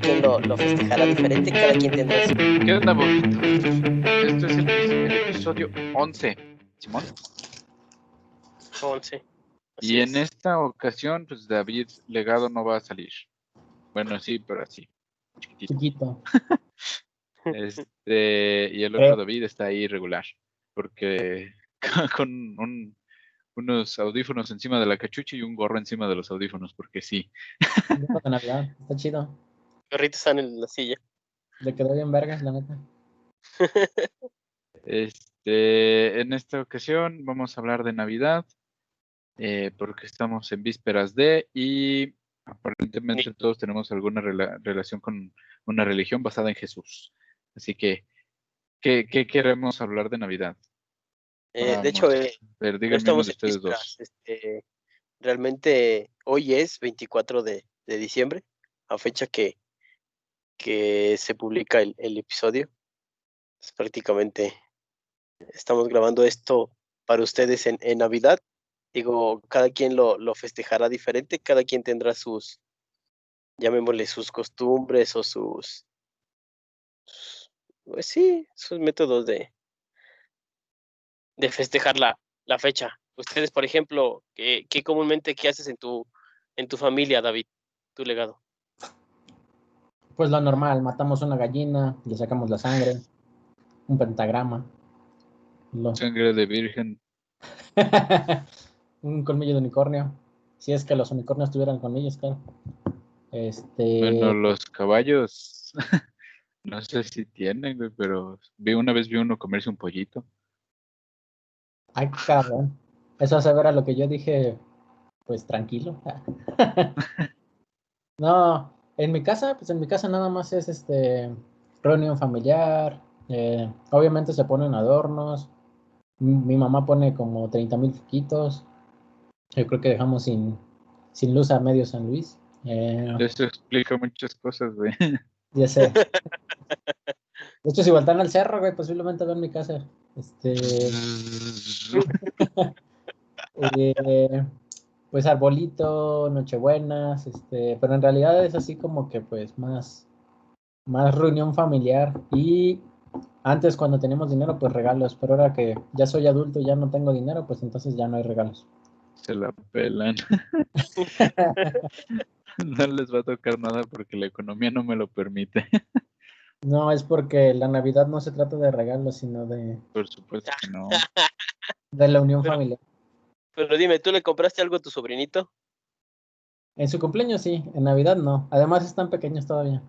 ¿Quién lo, lo festejará diferente? Cada quien tendrá su... ¿Qué onda, Bobito? Este es el, el episodio 11, Simón. 11. Así Y en es. esta ocasión, pues David Legado no va a salir. Bueno, sí, pero así. Chiquitito. Chiquito. Este, y el Eh. otro David está ahí regular. Porque con un- unos audífonos encima de la cachucha y un gorro encima de los audífonos, porque sí. Disco de Navidad. Está chido. Perrito está en la silla. Le quedó bien vergas, la neta. Este, en esta ocasión vamos a hablar de Navidad, eh, porque estamos en vísperas de y aparentemente todos tenemos alguna rela- relación con una religión basada en Jesús. Así que, ¿qué, qué queremos hablar de Navidad? Eh, de Vamos. hecho, eh, ver, no estamos de en ustedes dos. este, realmente hoy es 24 de, de diciembre, a fecha que, que se publica el, el episodio. Es prácticamente estamos grabando esto para ustedes en, en Navidad. Digo, cada quien lo, lo festejará diferente, cada quien tendrá sus, llamémosle sus costumbres o sus, pues sí, sus métodos de, de festejar la, la fecha. Ustedes, por ejemplo, ¿qué, qué comúnmente qué haces en tu, en tu familia, David? Tu legado. Pues lo normal, matamos una gallina, le sacamos la sangre, un pentagrama, lo- Sangre de virgen. un colmillo de unicornio. Si es que los unicornios tuvieran colmillos, claro. Este, Bueno, los caballos, no sé si tienen, güey, pero vi una vez vi uno comerse un pollito. Ay cabrón. Eso hace ver a lo que yo dije, pues tranquilo. no, en mi casa, pues en mi casa nada más es este reunión familiar. eh, obviamente se ponen adornos. Mi, mi mamá pone como 30 mil foquitos. Yo creo que dejamos sin, sin luz a medio San Luis. Eh, Eso explica muchas cosas, güey. ya sé. De hecho, si voltean al cerro, güey, posiblemente vean mi casa. Este. Eh, pues arbolito, nochebuenas, este, pero en realidad es así como que pues más, más reunión familiar y antes cuando teníamos dinero pues regalos, pero ahora que ya soy adulto y ya no tengo dinero pues entonces ya no hay regalos. Se la pelan. No les va a tocar nada porque la economía no me lo permite. No, es porque la Navidad no se trata de regalos, sino de, Por supuesto que no. de la unión Pero- familiar. Pero dime, ¿tú le compraste algo a tu sobrinito? En su cumpleaños sí, en Navidad no. Además están pequeños todavía.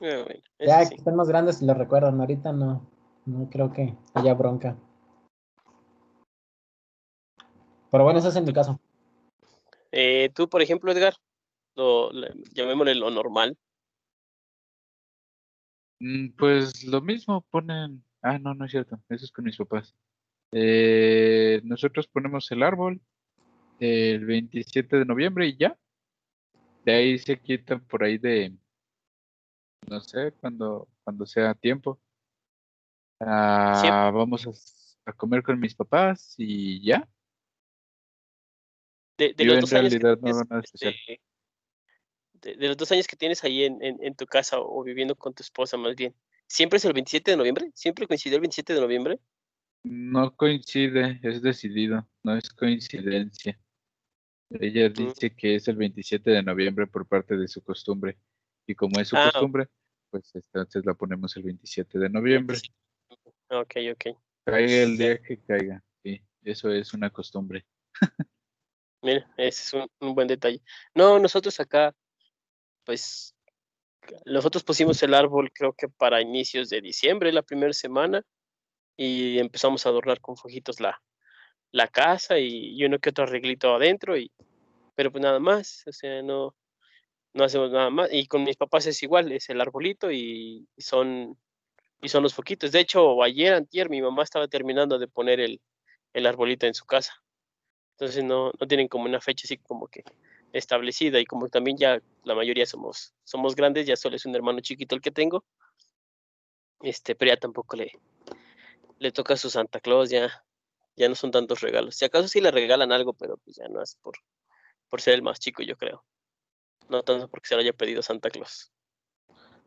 Eh, bueno, eso Ya sí. que estén más grandes lo recuerdan, ahorita no, no creo que haya bronca. Pero bueno, eso es en mi caso. Eh, tú, por ejemplo, Edgar, lo, le- llamémosle lo normal. Mm, Pues lo mismo ponen. Ah, no, no es cierto. Eso es con mis papás. Eh, nosotros ponemos el árbol el 27 de noviembre y ya. De ahí se quitan por ahí de, no sé, cuando, cuando sea tiempo. Ah, vamos a, a comer con mis papás y ya. De, de Yo los en dos años que realidad no hago nada especial. este, de, de los dos años que tienes ahí en, en, en tu casa o, viviendo con tu esposa más bien, ¿siempre es el 27 de noviembre? ¿Siempre coincidió el 27 de noviembre? No coincide, es decidido, no es coincidencia. Ella dice que es el 27 de noviembre por parte de su costumbre. Y como es su Ah, costumbre, pues entonces la ponemos el 27 de noviembre. Ok, ok. Caiga el día que caiga. Sí, eso es una costumbre. Mira, ese es un, un buen detalle. No, nosotros acá, pues, nosotros pusimos el árbol creo que para inicios de diciembre, la primera semana, y empezamos a adornar con fojitos la, la casa y, y uno que otro arreglito adentro, y, pero pues nada más, o sea, no, no hacemos nada más. Y con mis papás es igual, es el arbolito y, son, y son los foquitos. De hecho, ayer, antier, mi mamá estaba terminando de poner el, el arbolito en su casa. Entonces no, no tienen como una fecha así como que establecida y como también ya la mayoría somos, somos grandes, ya solo es un hermano chiquito el que tengo, este, pero ya tampoco le, le toca a su Santa Claus, ya, ya no son tantos regalos. Si acaso sí le regalan algo, pero pues ya no es por, por ser el más chico, yo creo. no tanto porque se lo haya pedido Santa Claus.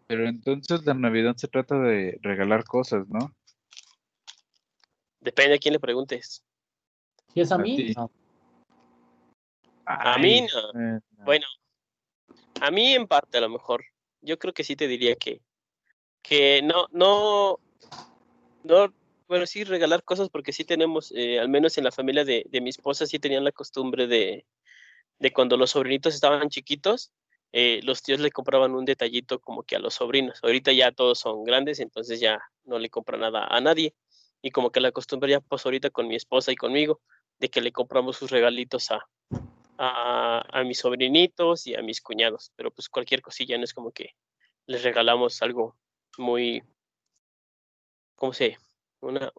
Pero entonces la Navidad se trata de regalar cosas, ¿no? Depende a quién le preguntes. Si es a A mí, ti. no. A mí no. eh, no. Bueno, a mí en parte a lo mejor. Yo creo que sí te diría que, que no, no, no, bueno, sí regalar cosas porque sí tenemos, eh, al menos en la familia de, de mi esposa sí tenían la costumbre de, de cuando los sobrinitos estaban chiquitos, eh, los tíos le compraban un detallito como que a los sobrinos. Ahorita ya todos son grandes, entonces ya no le compran nada a nadie. Y como que la costumbre ya pasó ahorita con mi esposa y conmigo, de que le compramos sus regalitos a, a, a mis sobrinitos y a mis cuñados, pero pues cualquier cosilla no es como que les regalamos algo muy, ¿cómo se? Una,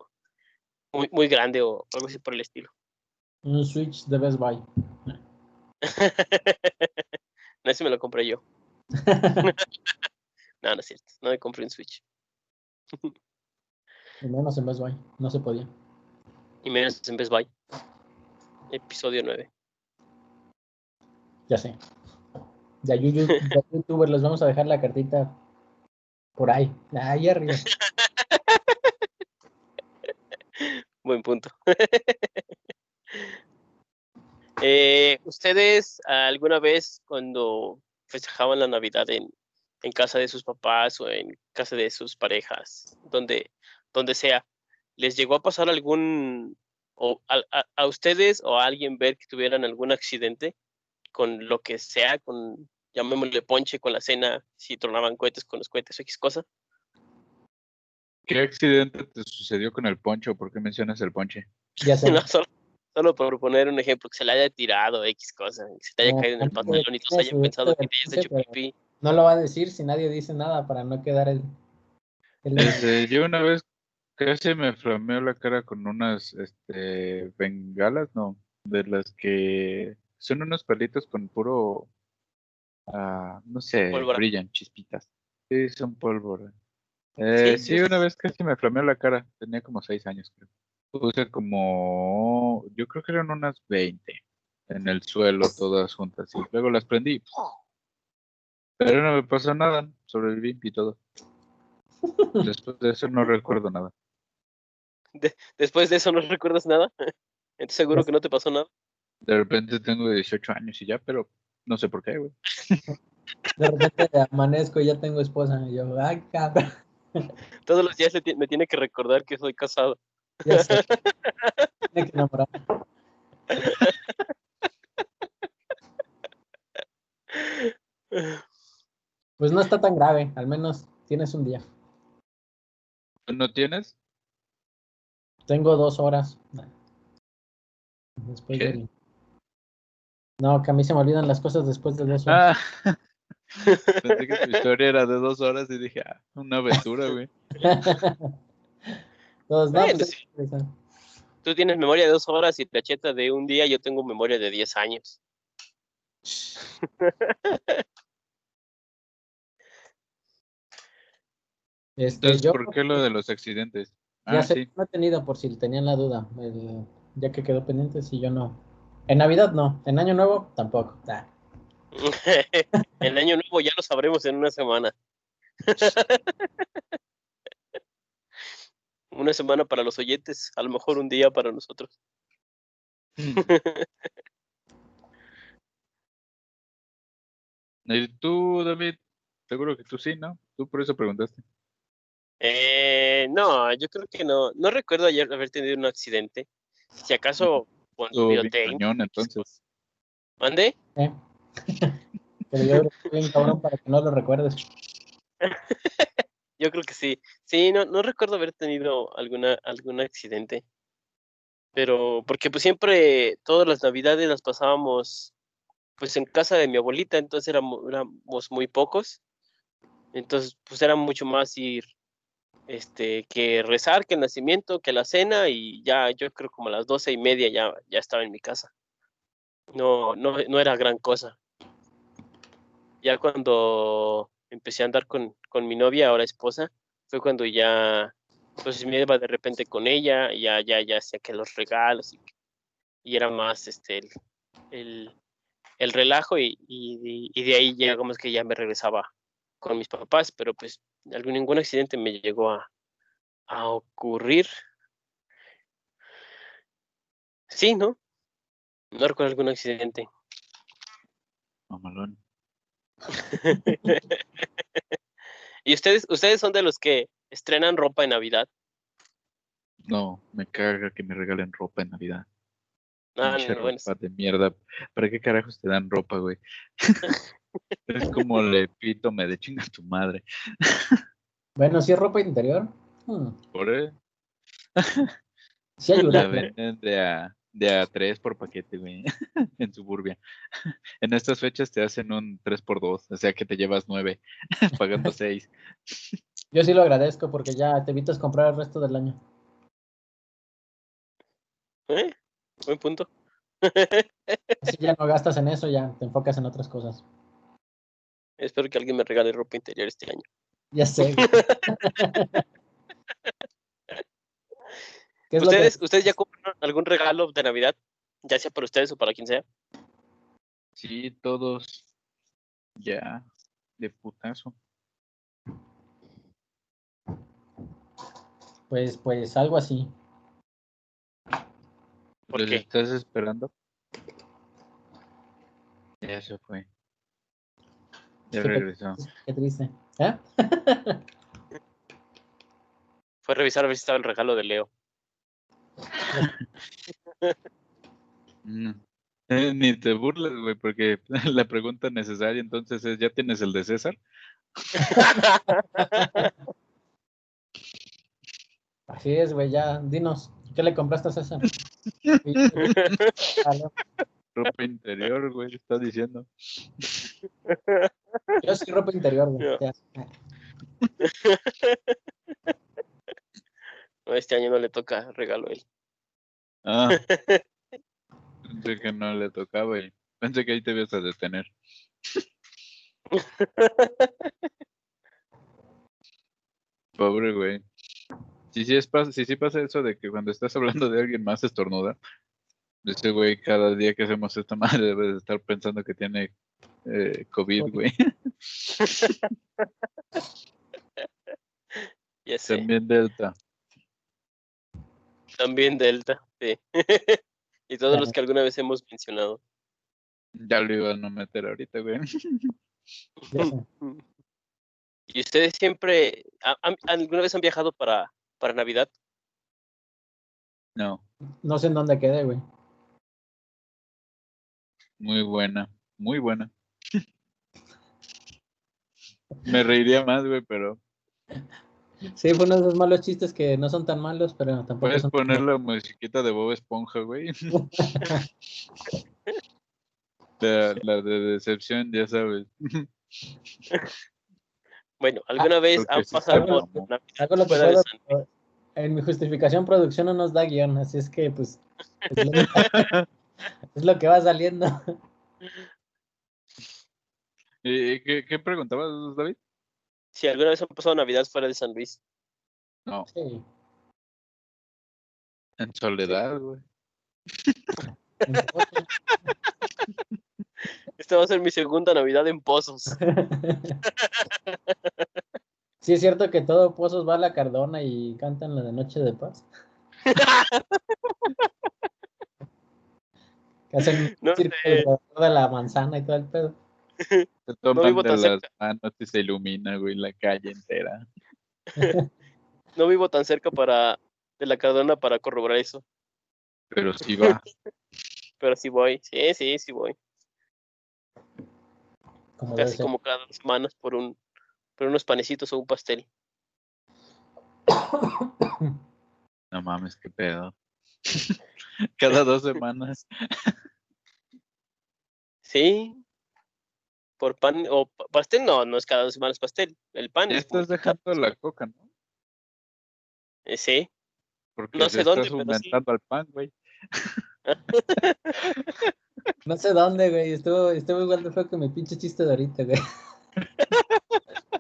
muy, muy grande o algo así por el estilo. Un Switch de Best Buy. no, ese me lo compré yo. No, no es cierto, no me compré un Switch. Y menos en Best Buy. No se podía. Y menos en Best Buy. Episodio 9. Ya sé. Ya, yu- yu- ya, youtuber, les vamos a dejar la cartita por ahí. Ahí arriba. Buen punto. Eh, ¿Ustedes alguna vez cuando festejaban la Navidad en, en casa de sus papás o en casa de sus parejas, donde, donde sea, les llegó a pasar algún, o a, a- a ustedes o a alguien ver que tuvieran algún accidente con lo que sea, con, llamémosle ponche, con la cena, si tronaban cohetes con los cohetes o X cosa? ¿Qué accidente te sucedió con el poncho? ¿Por qué mencionas el ponche? Ya sé. No, solo, solo por poner un ejemplo, que se le haya tirado X cosa, que se te haya No, caído en el pantalón y que todos hayan subirte pensado que te hayas hecho pipí. No lo va a decir si nadie dice nada para no quedar el. el- Este, yo una vez casi me flameó la cara con unas este, bengalas, no, de las que son unos palitos con puro, ah, no sé, Pólvora. brillan, chispitas. Sí, son pólvora. Eh, Sí, sí, sí. una vez casi me flameó la cara, tenía como seis años, creo. Puse como, yo creo que eran unas 20 en el suelo, todas juntas, y luego las prendí. Pero no me pasó nada, sobreviví y todo. Después de eso no recuerdo nada. Después de eso no recuerdas nada. Entonces seguro que no te pasó nada. De repente tengo 18 años y ya, pero no sé por qué, güey. De repente amanezco y ya tengo esposa. Y yo, ay, cabrón. Todos los días me tiene que recordar que soy casado. Ya sé. Tiene que enamorar. Pues no está tan grave. Al menos tienes un día. ¿Tú no tienes? Tengo dos horas. Después ¿Qué? del- No, que a mí se me olvidan las cosas después de dos horas. Ah, pensé que tu historia era de dos horas y dije, ah, una aventura, güey. Todos, no, pues. Tú tienes memoria de dos horas y Tacheta de un día, yo tengo memoria de 10 años. Este, Entonces, yo ¿por qué lo de los accidentes? ya Ah, sé, sí. no he tenido por si tenían la duda. el- ya que quedó pendiente, si yo no. En Navidad no. En Año Nuevo tampoco. El año nuevo ya lo sabremos en una semana. Una semana para los oyentes, a lo mejor un día para nosotros. ¿Y tú, David? Seguro que tú sí, ¿no? Tú por eso preguntaste. Eh, no, yo creo que no. No recuerdo ayer haber tenido un accidente. Si acaso con cañón, entonces. ¿Mande? ¿eh? Pero yo creo que estoy bien cabrón para que no lo recuerdes. Yo creo que sí. Sí, no, no recuerdo haber tenido alguna, algún accidente. Pero, porque pues siempre, todas las navidades las pasábamos pues en casa de mi abuelita, entonces éramos, éramos muy pocos. Entonces, pues era mucho más ir, este, que rezar, que el nacimiento, que la cena, y ya yo creo como a las doce y media ya, ya estaba en mi casa. No, no, no era gran cosa. Ya cuando empecé a andar con, con mi novia, ahora esposa, fue cuando ya, pues me iba de repente con ella, y ya, ya, ya hacía que los regalos, y, y era más, este, el, el, el relajo y, y, y de ahí ya como es que ya me regresaba con mis papás, pero pues algún, ningún accidente me llegó a, a ocurrir. Sí, ¿no? No recuerdo algún accidente. Mamalón. ¿Y ustedes, ustedes son de los que estrenan ropa en Navidad? No, me caga que me regalen ropa en Navidad. Ah, no, bueno, ropa de mierda. ¿Para qué carajos te dan ropa, güey? es como el epítome de chinga tu madre. Bueno, si es ropa interior. hmm, Por eso Sí ayuda. la venden de a, de a 3 por paquete, güey. en Suburbia. En estas fechas te hacen un 3 por 2 o sea que te llevas 9, pagando 6. Yo sí lo agradezco porque ya te evitas comprar el resto del año. ¿eh? Buen punto. Así ya no gastas en eso, ya te enfocas en otras cosas. Espero que alguien me regale ropa interior este año. Ya sé. güey. ¿Qué es lo que- ¿Ustedes, ¿Ustedes ya compraron algún regalo de Navidad? Ya sea para ustedes o para quien sea. Sí, todos ya de putazo. Pues, pues algo así. ¿Por ¿Los qué? estás esperando? Ya se fue. Ya regresó. Qué triste. ¿Eh? Fue a revisar a ver si estaba el regalo de Leo. Eh, Ni te burles, güey, porque la pregunta necesaria entonces es, ¿ya tienes el de César? Así es, güey, ya. Dinos, ¿qué le compraste a César? Ropa interior, güey, está diciendo. Yo sí ropa interior, güey. No, este año no le toca regalo a él. Ah. Pensé que no le tocaba y pensé que ahí te ibas a detener. Pobre güey. Si sí, es, pas- si sí pasa eso de que cuando estás hablando de alguien más estornuda, ese güey cada día que hacemos esta madre debe de estar pensando que tiene eh, COVID, güey. Ya sé. También Delta. También Delta, sí. y todos los que alguna vez hemos mencionado. Ya lo iban a meter ahorita, güey. ¿Y ustedes siempre, han- alguna vez han viajado para, para Navidad? No, No sé en dónde quedé, güey. Muy buena, muy buena. Me reiría más, güey, pero Sí, fue uno de esos malos chistes que no son tan malos, pero tampoco puedes son tan poner la musiquita de Bob Esponja, güey. La, la de decepción, ya sabes. Bueno, ¿alguna vez han pasado por lo pero En mi justificación, producción no nos da guion, así es que, pues, es lo que va saliendo. ¿Y qué, qué preguntabas, David? Si alguna vez han pasado Navidad fuera de San Luis. No, Sí. en soledad, güey. Esta va a ser mi segunda Navidad en Pozos. Sí, es cierto que todo Pozos va a la Cardona y cantan la de Noche de Paz. Que hacen No círculo de la manzana y todo el pedo. Se toman vivo de tan las cerca. manos y se ilumina, güey, la calle entera. No vivo tan cerca para de la Cardona para corroborar eso. Pero sí va. Pero sí voy. Sí, sí, sí voy. Como Casi como cada dos semanas por un por unos panecitos o un pastel. No mames, qué pedo. Cada dos semanas. Sí. Por pan o pa- pastel, no, no es cada dos semanas pastel. El pan Ya es estás dejando la coca, ¿no? Eh, Sí. Porque No sé dónde, estás pero sí. aumentando al pan, güey. No sé dónde, güey. Estuvo, estuvo igual de feo que mi pinche chiste de ahorita, güey.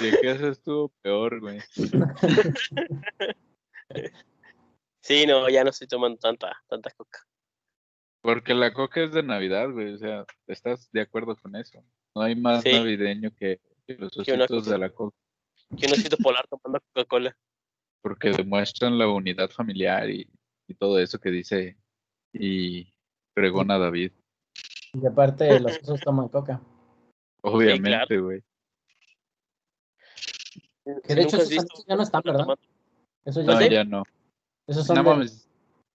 ¿De qué haces estuvo peor, güey? Sí, no, ya no estoy tomando tanta, tanta coca. Porque la coca es de Navidad, güey. O sea, ¿estás de acuerdo con eso? No hay más Sí. navideño que, que los ositos de la coca. Que un osito polar tomando Coca-Cola. Porque demuestran la unidad familiar y, y todo eso que dice y pregona David. Y aparte, los osos toman coca. Obviamente, güey. Que de hecho, esos ya no están, ¿verdad? Eso ya, No, ¿Sí? ya no. Esos son No de- mames.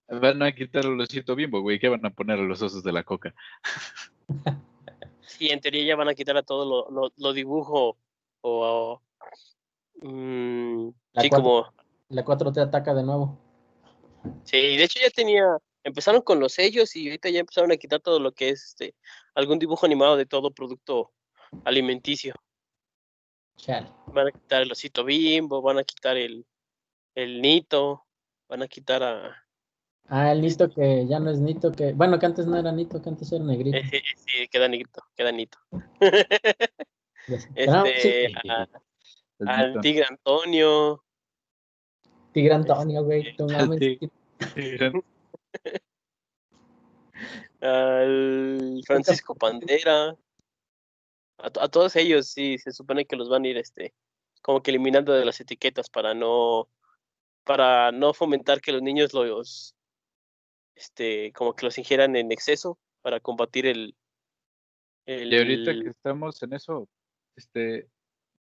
Van a quitar el osito bimbo, güey. ¿Qué van a poner a los osos de la coca? Sí, en teoría ya van a quitar a todo lo, lo, lo dibujo o... mm, La sí, cuatro. como... la 4 te ataca de nuevo. Sí, de hecho ya tenía... Empezaron con los sellos y ahorita ya empezaron a quitar todo lo que es este algún dibujo animado de todo producto alimenticio. Chale. Van a quitar el osito bimbo, van a quitar el, el nito, van a quitar a... Ah, el Nito que ya no es Nito, que. Bueno, que antes no era Nito, que antes era negrito. eh, sí, queda nito, queda nito. Sí, Este, a- al tigre Antonio, Tigre Antonio, güey. tú mames, al Francisco Pandera, a, a todos ellos sí se supone que los van a ir este como que eliminando de las etiquetas para no para no fomentar que los niños los este como que los ingieran en exceso para combatir el, el Y ahorita que estamos en eso, este,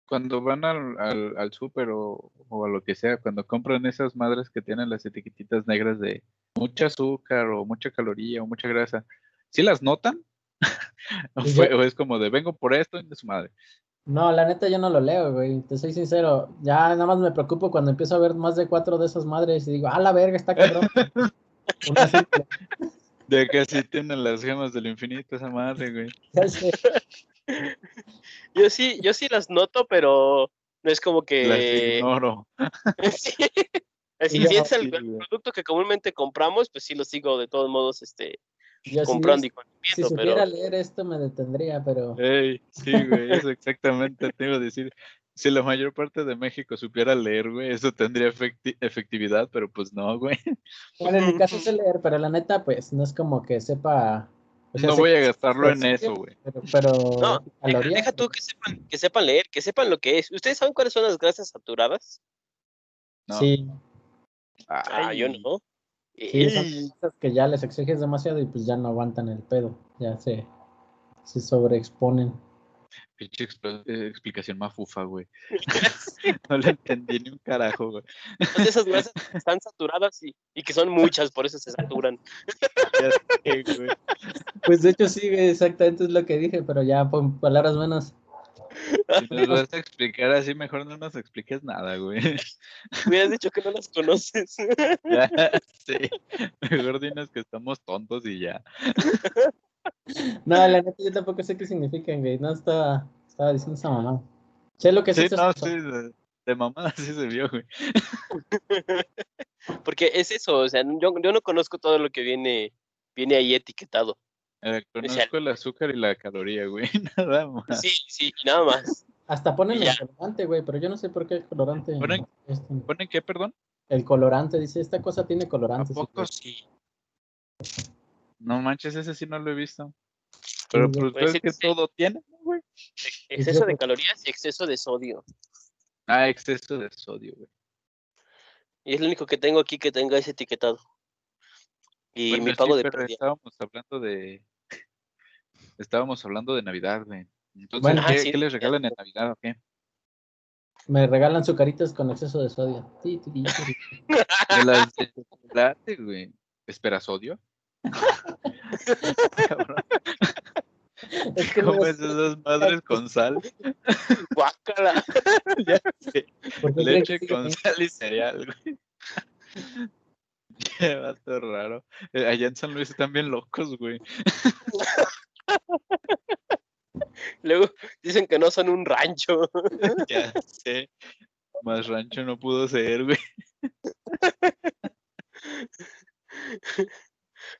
cuando van al, al, al súper o, o a lo que sea, cuando compran esas madres que tienen las etiquetitas negras de mucha azúcar o mucha caloría o mucha grasa, ¿sí las notan? o, Y fue- o es como de vengo por esto y de su madre. No, la neta yo no lo leo, güey. Te soy sincero. Ya nada más me preocupo cuando empiezo a ver más de cuatro de esas madres y digo, ah, la verga, está cabrón. De que así tienen las gemas del infinito esa madre, güey. ya sé. yo sí yo sí las noto pero no es como Las que ignoro. Sí. Así, si es el, Sí, el producto que comúnmente compramos, pues sí lo sigo de todos modos este, Yo comprando y si supiera pero leer esto me detendría, pero sí, güey, eso exactamente te iba a decir. Si la mayor parte de México supiera leer, güey, eso tendría efecti- efectividad, pero pues no, güey. bueno, en mi caso sé leer, pero la neta, pues no es como que sepa. o sea, No voy a gastarlo en eso, güey. Pero, pero No, deja, deja tú que sepan, que sepan leer, que sepan lo que es. ¿Ustedes saben cuáles son las grasas saturadas? No. Sí, Ah, yo Ay, no. Sí, son Y- cosas que ya les exiges demasiado y pues ya no aguantan el pedo, ya se, se sobreexponen. Pinche eh, explicación mafufa, güey. No le entendí ni un carajo, güey. Entonces esas grasas están saturadas y, y que son muchas, por eso se saturan. Sé. Pues de hecho sí, exactamente es lo que dije, pero ya con palabras menos. Si nos vas a explicar así, mejor no nos expliques nada, güey. Hubieras dicho que no las conoces. Ya sé. Mejor dinos que estamos tontos y ya. No, la neta yo tampoco sé qué significan, güey, no estaba, estaba diciendo esa mamá. Sé lo que es Sí, eso, no, sí, de, de mamada sí se vio, güey. Porque es eso, o sea, yo, yo no conozco todo lo que viene, viene ahí etiquetado. Eh, conozco el azúcar y la caloría, güey. Nada más. Sí, sí, y nada más. Hasta ponen el colorante, güey, pero yo no sé por qué el colorante. ¿Ponen? este, ¿Ponen qué, perdón? el colorante, dice, esta cosa tiene ¿A colorante. sí, poco. Sí. No manches, ese sí no lo he visto. Pero güey. pues, Pues pues sí, que sí. todo tiene, ¿no, güey. Exceso de calorías y exceso de sodio. Ah, exceso de sodio, güey. Y es lo único que tengo aquí que tenga ese etiquetado. Y Bueno, mi sí, pago de pero estábamos hablando de. Estábamos hablando de Navidad, güey. Entonces, Bueno. Ah, ¿qué, sí, qué les ya. regalan en Navidad o qué? Me regalan sucaritas con exceso de sodio. Ti. De las de chocolate, güey. ¿Espera sodio? Es que no ¿Comes sé esas madres con sal? Guácala. ya sé. Leche con sí, sal y cereal, güey. Qué vato raro. Eh, Allá en San Luis están bien locos, güey. Luego dicen que no son un rancho. Ya sé. Más rancho no pudo ser, güey.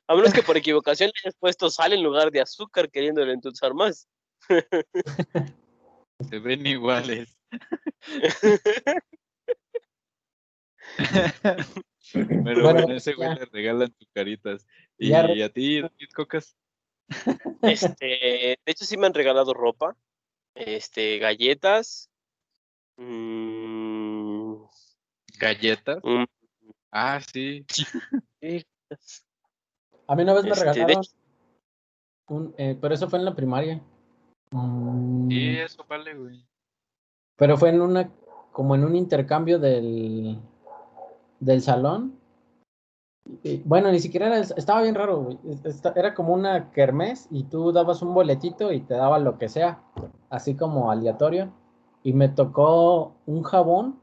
A menos que por equivocación le hayas puesto sal en lugar de azúcar queriéndole endulzar más. Se ven iguales. Pero Bueno, bueno, ese güey ya. le regalan tus caritas. Y Ya re- a ti, David Cocas, Este, de hecho sí me han regalado ropa, este, galletas, mm, galletas. mm, Ah, sí. A mí una vez me Este, regalaron hecho- un, eh, pero eso fue en la primaria. Mm, Sí, eso vale, güey. Pero fue en una, como en un intercambio del, del salón. Bueno, ni siquiera era, estaba bien raro, güey. Era como una kermés y tú dabas un boletito y te daba lo que sea, así como aleatorio. Y me tocó un jabón,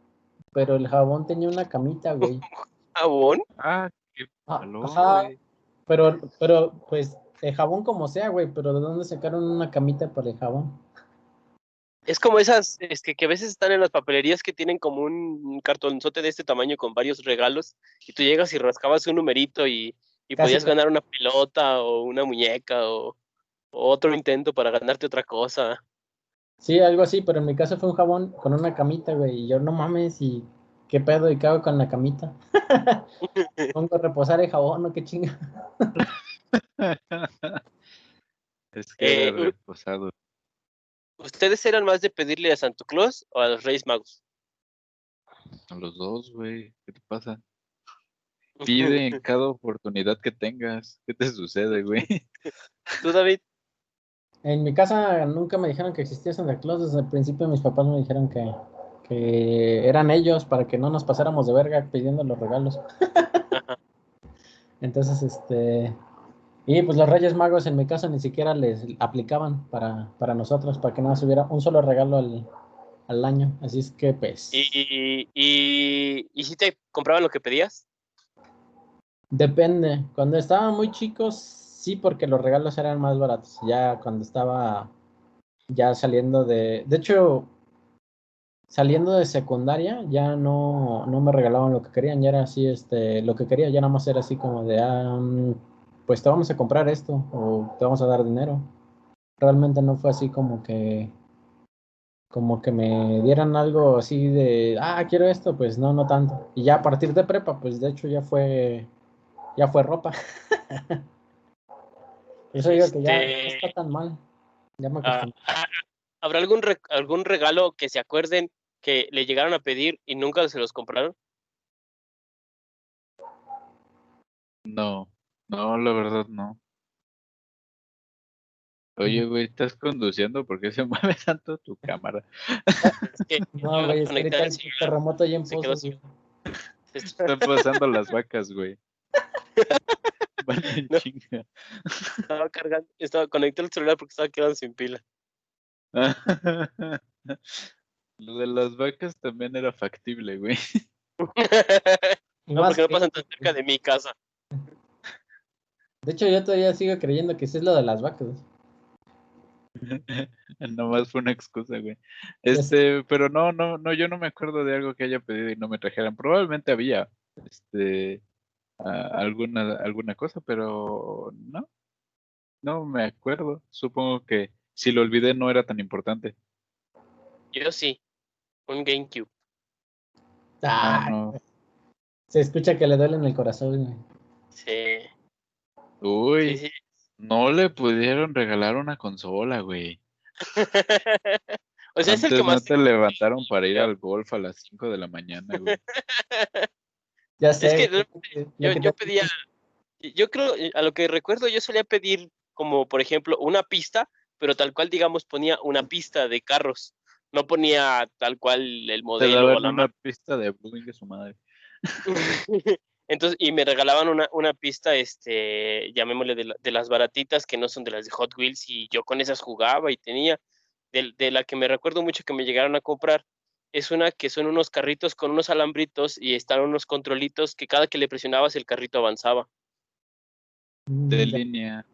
pero el jabón tenía una camita, güey. ¿Jabón? Ah, qué Ah, ajá, güey. pero, pero, pues, el jabón como sea, güey, pero ¿de dónde sacaron una camita para el jabón? Es como esas este, que a veces están en las papelerías que tienen como un cartonzote de este tamaño con varios regalos y tú llegas y rascabas un numerito y, y podías ganar una pelota o una muñeca o, o otro intento para ganarte otra cosa. Sí, algo así, pero en mi caso fue un jabón con una camita, güey. Y yo no mames, y qué pedo, y qué hago con la camita. Pongo a reposar el jabón, ¿no? Qué chinga. es que Eh, reposado. ¿Ustedes eran más de pedirle a Santo Claus o a los Reyes Magos? A los dos, güey. ¿Qué te pasa? Pide en cada oportunidad que tengas. ¿Qué te sucede, güey? ¿Tú, David? En mi casa nunca me dijeron que existía Santa Claus. Desde el principio mis papás me dijeron que, que eran ellos para que no nos pasáramos de verga pidiendo los regalos. Entonces, este... Y pues los Reyes Magos en mi caso ni siquiera les aplicaban para, para nosotros, para que no nos hubiera un solo regalo al, al año. Así es que pues... ¿Y, y, y, y si te compraban lo que pedías? Depende. Cuando estaban muy chicos, sí, porque los regalos eran más baratos. Ya cuando estaba ya saliendo de. De hecho, saliendo de secundaria, ya no, no me regalaban lo que querían. Ya era así, este, lo que quería, ya nada más era así como de, mm, pues te vamos a comprar esto o te vamos a dar dinero. Realmente no fue así como que como que me dieran algo así de, ah, quiero esto, pues no, no tanto. Y ya a partir de prepa, pues de hecho ya fue ya fue ropa. Eso digo que ya no Este, está tan mal. Ya me Ah, acostumbré. ah, ¿Habrá algún, re- algún regalo que se acuerden que le llegaron a pedir y nunca se los compraron? No, no, la verdad no. Oye, güey, ¿estás conduciendo? ¿Por qué se mueve tanto tu cámara? Es que No, güey, es que ahorita el terremoto allá en Pozos. Están pasando las vacas, güey. Van en No. chinga. Estaba cargando, estaba conectado el celular porque estaba quedando sin pila. Lo de las vacas también era factible, güey. No, porque no pasan tan cerca de mi casa. De hecho, yo todavía sigo creyendo que sí es lo de las vacas. Nomás fue una excusa, güey. Este, pero no, no, no, yo no me acuerdo de algo que haya pedido y no me trajeran. Probablemente había, este, a- alguna, alguna cosa, pero no, no me acuerdo. Supongo que si lo olvidé no era tan importante. Yo sí, un GameCube. Ah, Ah, no. Se escucha que le duele en el corazón. güey. Sí, Uy, sí, sí. no le pudieron regalar una consola, güey. o sea, es el Antes que no más. te levantaron para ir al golf a las 5 de la mañana, güey. Ya sé. que yo, lo que yo te- pedía, yo creo, a lo que recuerdo, yo solía pedir como, por ejemplo, una pista, pero tal cual, digamos, ponía una pista de carros. No ponía tal cual el Te modelo o daban la una pista de bullying de su madre. Entonces, y me regalaban una, una pista, este, llamémosle de, la- de las baratitas que no son de las de Hot Wheels, y yo con esas jugaba y tenía. De, de la que me recuerdo mucho que me llegaron a comprar, es una que son unos carritos con unos alambritos y están unos controlitos que cada que le presionabas el carrito avanzaba. De línea.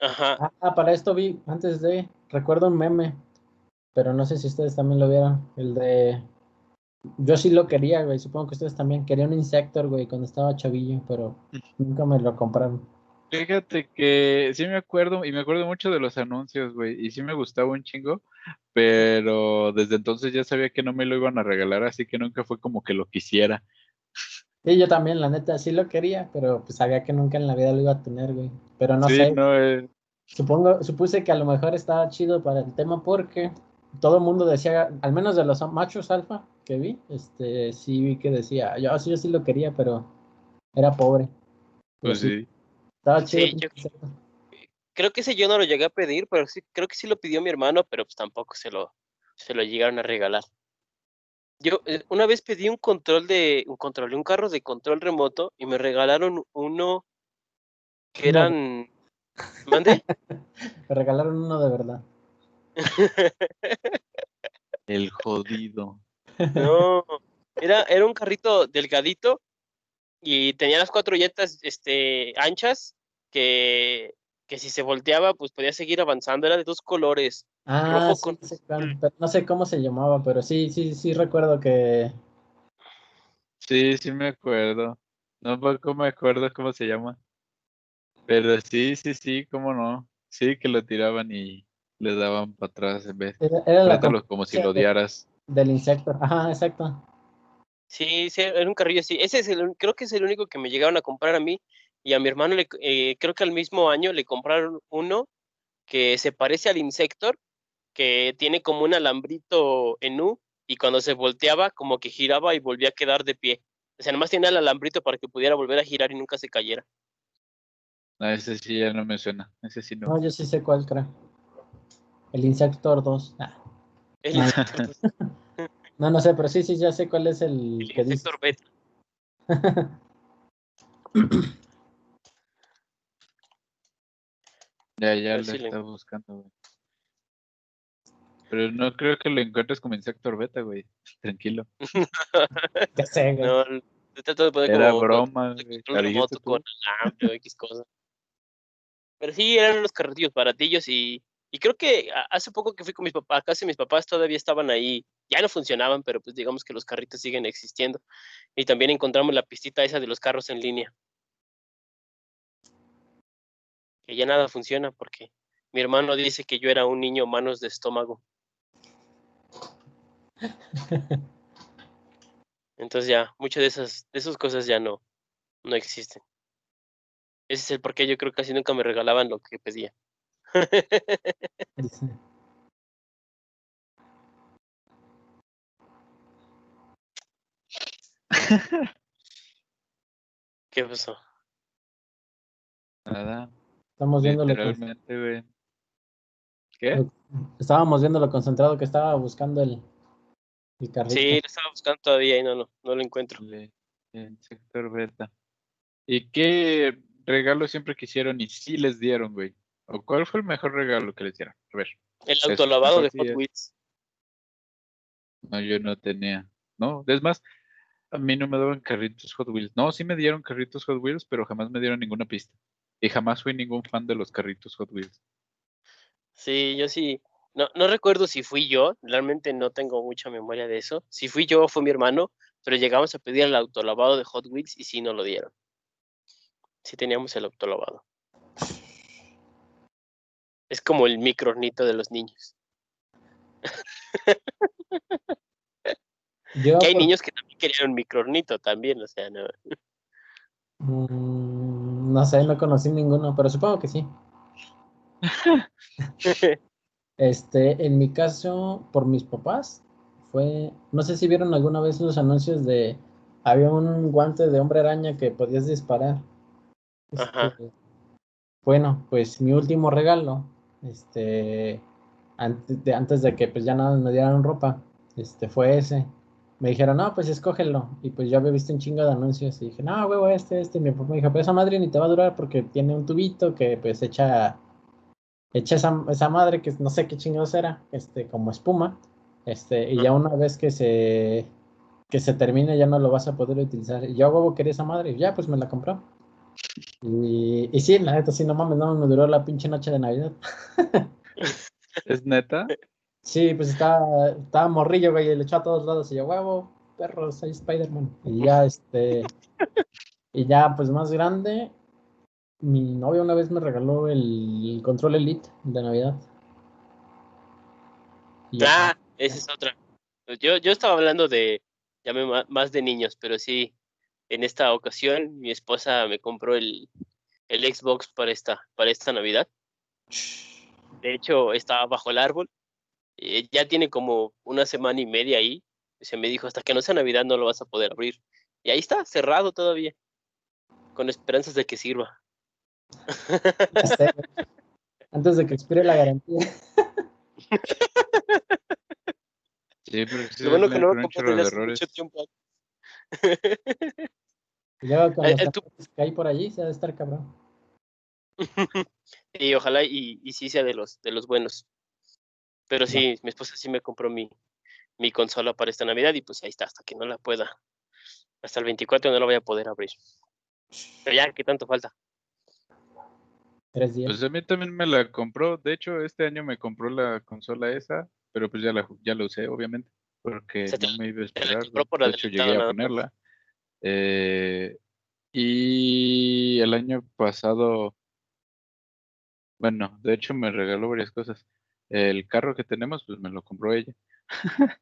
Ajá. Ah, para esto vi, antes de, recuerdo un meme, pero no sé si ustedes también lo vieron, el de, yo sí lo quería, güey, supongo que ustedes también, quería un Insector, güey, cuando estaba chavillo, pero nunca me lo compraron. Fíjate que sí me acuerdo, y me acuerdo mucho de los anuncios, güey, y sí me gustaba un chingo, pero desde entonces ya sabía que no me lo iban a regalar, así que nunca fue como que lo quisiera. Sí, yo también, la neta, sí lo quería, pero pues sabía que nunca en la vida lo iba a tener, güey. Pero no sí, sé, no, eh, supongo, supuse que a lo mejor estaba chido para el tema porque todo el mundo decía, al menos de los machos alfa que vi, este, sí vi que decía, yo sí, yo sí lo quería, pero era pobre. Pues sí. Estaba chido. Sí, yo-. Creo que ese yo no lo llegué a pedir, pero sí, creo que sí lo pidió mi hermano, pero pues tampoco se lo, se lo llegaron a regalar. Yo eh, una vez pedí un control de, un control, un carro de control remoto y me regalaron uno que eran, ¿mande? Me regalaron uno de verdad. El jodido. No, era, era un carrito delgadito y tenía las cuatro llantas este, anchas que, que si se volteaba pues podía seguir avanzando, era de dos colores. Ah, sí, con- no sé cómo se llamaba, pero sí, sí, sí recuerdo que Sí, sí me acuerdo. No poco me acuerdo cómo se llama. Pero sí, sí, sí, cómo no. Sí, que lo tiraban y le daban para atrás en vez. era, era Trátalo como si lo odiaras. Del insecto. Ajá, exacto. Sí, sí, era un carrillo así. Ese es el, creo que es el único que me llegaron a comprar a mí y a mi hermano le, eh, creo que al mismo año le compraron uno que se parece al Insector, que tiene como un alambrito en U y cuando se volteaba como que giraba y volvía a quedar de pie. O sea, nomás tenía el alambrito para que pudiera volver a girar y nunca se cayera. No, ese sí ya no me suena. Ese sí no. No, yo sí sé cuál, creo. El Insector 2. Ah, No, no sé, pero sí, sí, ya sé cuál es el el que dice. Insector Beta. Ya, ya lo si le está buscando, güey. Pero no creo que lo encuentres como Insector Beta, güey. Tranquilo. Ya sé, güey. No, yo trato de poner Era como broma, güey. tú. con alambre o X cosa. Pero sí, eran unos carrillos baratillos y, y creo que hace poco que fui con mis papás, casi mis papás todavía estaban ahí, ya no funcionaban, pero pues digamos que los carritos siguen existiendo. Y también encontramos la pistita esa de los carros en línea. Que ya nada funciona porque mi hermano dice que yo era un niño manos de estómago. Entonces ya, muchas de esas, de esas cosas ya no, no existen. Ese es el por qué yo creo que casi nunca me regalaban lo que pedía. ¿Qué pasó? Nada. Estamos viendo lo que Literalmente, güey. ¿Qué? Estábamos viendo lo concentrado que estaba buscando el, el carrito. Sí, lo estaba buscando todavía y no, no, no lo encuentro. Le- En sector beta. ¿Y qué regalo siempre quisieron y sí les dieron, güey? ¿O cuál fue el mejor regalo que les dieron? A ver. El autolavado de Hot. Wheels. No, yo no tenía. No, es más, a mí no me daban carritos Hot Wheels. No, sí me dieron carritos Hot Wheels, pero jamás me dieron ninguna pista. Y jamás fui ningún fan de los carritos Hot Wheels. Sí, yo sí. No, no recuerdo si fui yo, realmente no tengo mucha memoria de eso. Si fui yo fue mi hermano, pero llegamos a pedir el autolavado de Hot Wheels y sí nos lo dieron. Sí teníamos el autolavado. Es como el microornito de los niños. Yo, Que hay por- niños que también querían un microornito también, o sea, no. Mm, no sé, no conocí ninguno, pero supongo que sí. Este, en mi caso, por mis papás, fue, no sé si vieron alguna vez los anuncios de, había un guante de hombre araña que podías disparar. Ajá. Este, bueno, pues mi último regalo, este, antes de, antes de que pues ya nada me dieran ropa, este, fue ese. Me dijeron, no, pues escógelo. Y pues yo había visto un chingo de anuncios y dije, no, huevo, este, este. Y mi papá me dijo, pero esa madre ni te va a durar porque tiene un tubito que pues echa, echa esa, esa madre que no sé qué chingados era, este, como espuma. Este, y ya una vez que se, que se termine ya no lo vas a poder utilizar. Y yo huevo quería esa madre y ya pues me la compró. Y, y sí, la neta, sí, no mames, no me duró la pinche noche de Navidad. ¿Es neta? Sí, pues estaba, estaba morrillo, güey, y le echó a todos lados y yo, huevo, perro, soy Spider-Man. Y ya, este, y ya, pues más grande, mi novia una vez me regaló el control Elite de Navidad. Y ya, Ah, esa es otra. Yo, yo estaba hablando de, ya me más de niños, pero sí, en esta ocasión mi esposa me compró el, el Xbox para esta, para esta Navidad. De hecho, estaba bajo el árbol. eh, ya tiene como una semana y media ahí. Se me dijo, hasta que no sea Navidad no lo vas a poder abrir. Y ahí está, cerrado todavía. Con esperanzas de que sirva. Ya sé. Antes de que expire la garantía. Sí, pero sí bueno que no errores. mucho tiempo. Y luego con Eh, los eh, tú- ataques que hay por allí, se ha de estar cabrón. Y ojalá y, y sí sea de los, de los buenos. Pero sí, mi esposa sí me compró mi, mi consola para esta Navidad y pues ahí está, hasta que no la pueda. Hasta el 24 no la voy a poder abrir. Pero ya, ¿qué tanto falta? Tres días. Pues a mí también me la compró. De hecho, este año me compró la consola esa, pero pues ya la, ya la usé, obviamente, porque sea, te no me iba a esperar. De hecho, llegué a más. Eh, y el año pasado, bueno, de hecho me regaló varias cosas. El carro que tenemos, pues me lo compró ella.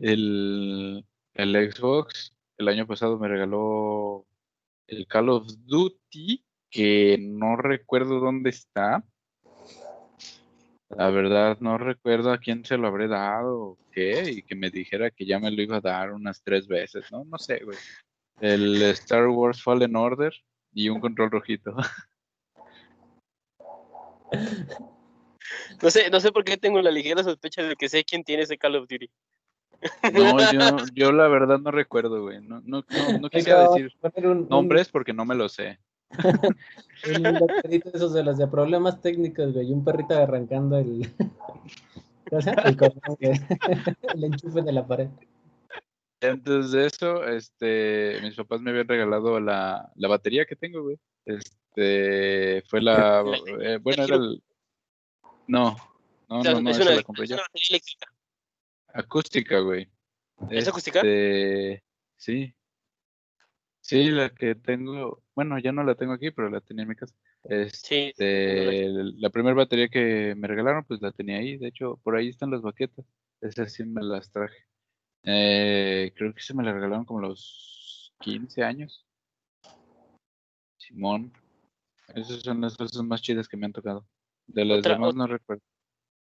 El, el Xbox, el año pasado me regaló el Call of Duty, que no recuerdo dónde está. La verdad, no recuerdo a quién se lo habré dado o qué, y que me dijera que ya me lo iba a dar unas tres veces, ¿no? No sé, güey. El Star Wars Fallen Order y un control rojito. No sé, no sé por qué tengo la ligera sospecha de que sé quién tiene ese Call of Duty. No, yo, yo la verdad no recuerdo, güey. No, no, no, no quisiera decir poner un- un- nombres porque no me lo sé. De esos de los de problemas técnicos, güey. y Un perrito arrancando el. El, el enchufe de la pared. Antes de eso, este, mis papás me habían regalado la, la batería que tengo, güey. Este, fue la, eh, bueno, era el, no, no, no, no, es, una, la compré yo. batería eléctrica. Acústica, güey. ¿Es acústica? Este, sí. Sí, la que tengo, bueno, ya no la tengo aquí, pero la tenía en mi casa. Sí. Este, la primera batería que me regalaron, pues la tenía ahí. De hecho, por ahí están las baquetas. Esas sí me las traje. Eh, creo que se me la regalaron como los 15 años. Simón. Esas son las cosas más chidas que me han tocado. De las Otra- demás no recuerdo.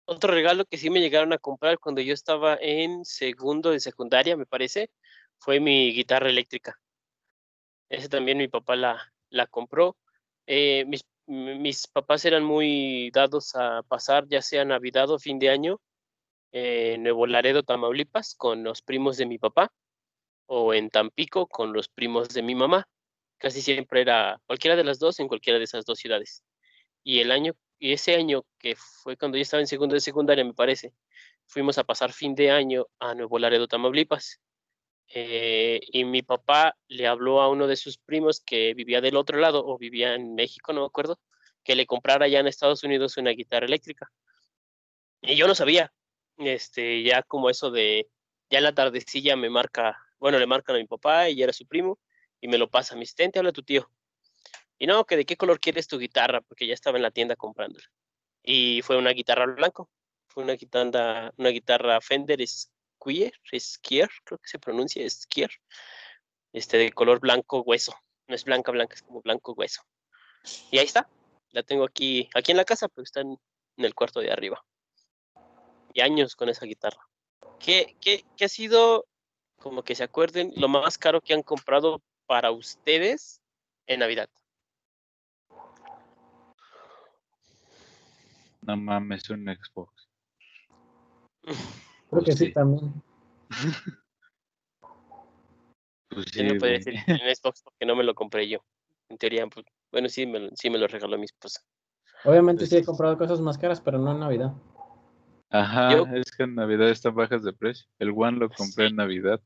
Otro regalo que sí me llegaron a comprar cuando yo estaba en segundo de secundaria, me parece, fue mi guitarra eléctrica. Ese también mi papá la, la compró. Eh, mis, mis papás eran muy dados a pasar ya sea Navidad o fin de año en Nuevo Laredo, Tamaulipas, con los primos de mi papá, o en Tampico con los primos de mi mamá. Casi siempre era cualquiera de las dos en cualquiera de esas dos ciudades. Y el año, y ese año que fue cuando yo estaba en segundo de secundaria, me parece, fuimos a pasar fin de año a Nuevo Laredo, Tamaulipas. Eh, y mi papá le habló a uno de sus primos que vivía del otro lado o vivía en México, no me acuerdo, que le comprara ya en Estados Unidos una guitarra eléctrica. Y yo no sabía. Este, ya como eso de, ya en la tardecilla me marca, bueno, le marcan a mi papá y era su primo y me lo pasa, mi asistente, habla tu tío. Y no, que de qué color quieres tu guitarra, porque ya estaba en la tienda comprándola. Y fue una guitarra blanco, fue una guitarra, una guitarra Fender Squier, Skier, creo que se pronuncia Skier, este de color blanco hueso, no es blanca blanca, es como blanco hueso. Y ahí está, la tengo aquí, aquí en la casa, pero está en el cuarto de arriba. Y años con esa guitarra. ¿Qué, qué, qué ha sido, como que se acuerden, lo más caro que han comprado para ustedes en Navidad? No mames, un Xbox. Creo que Pues sí, sí. también. Pues Yo no puedo güey. decir en Xbox porque no me lo compré yo. En teoría, pues, bueno, sí me, lo- sí me lo regaló mi esposa. Obviamente Pues sí he comprado cosas más caras, pero no en Navidad. Ajá, Yo- es que en Navidad están bajas de precio. El One lo compré Sí. en Navidad.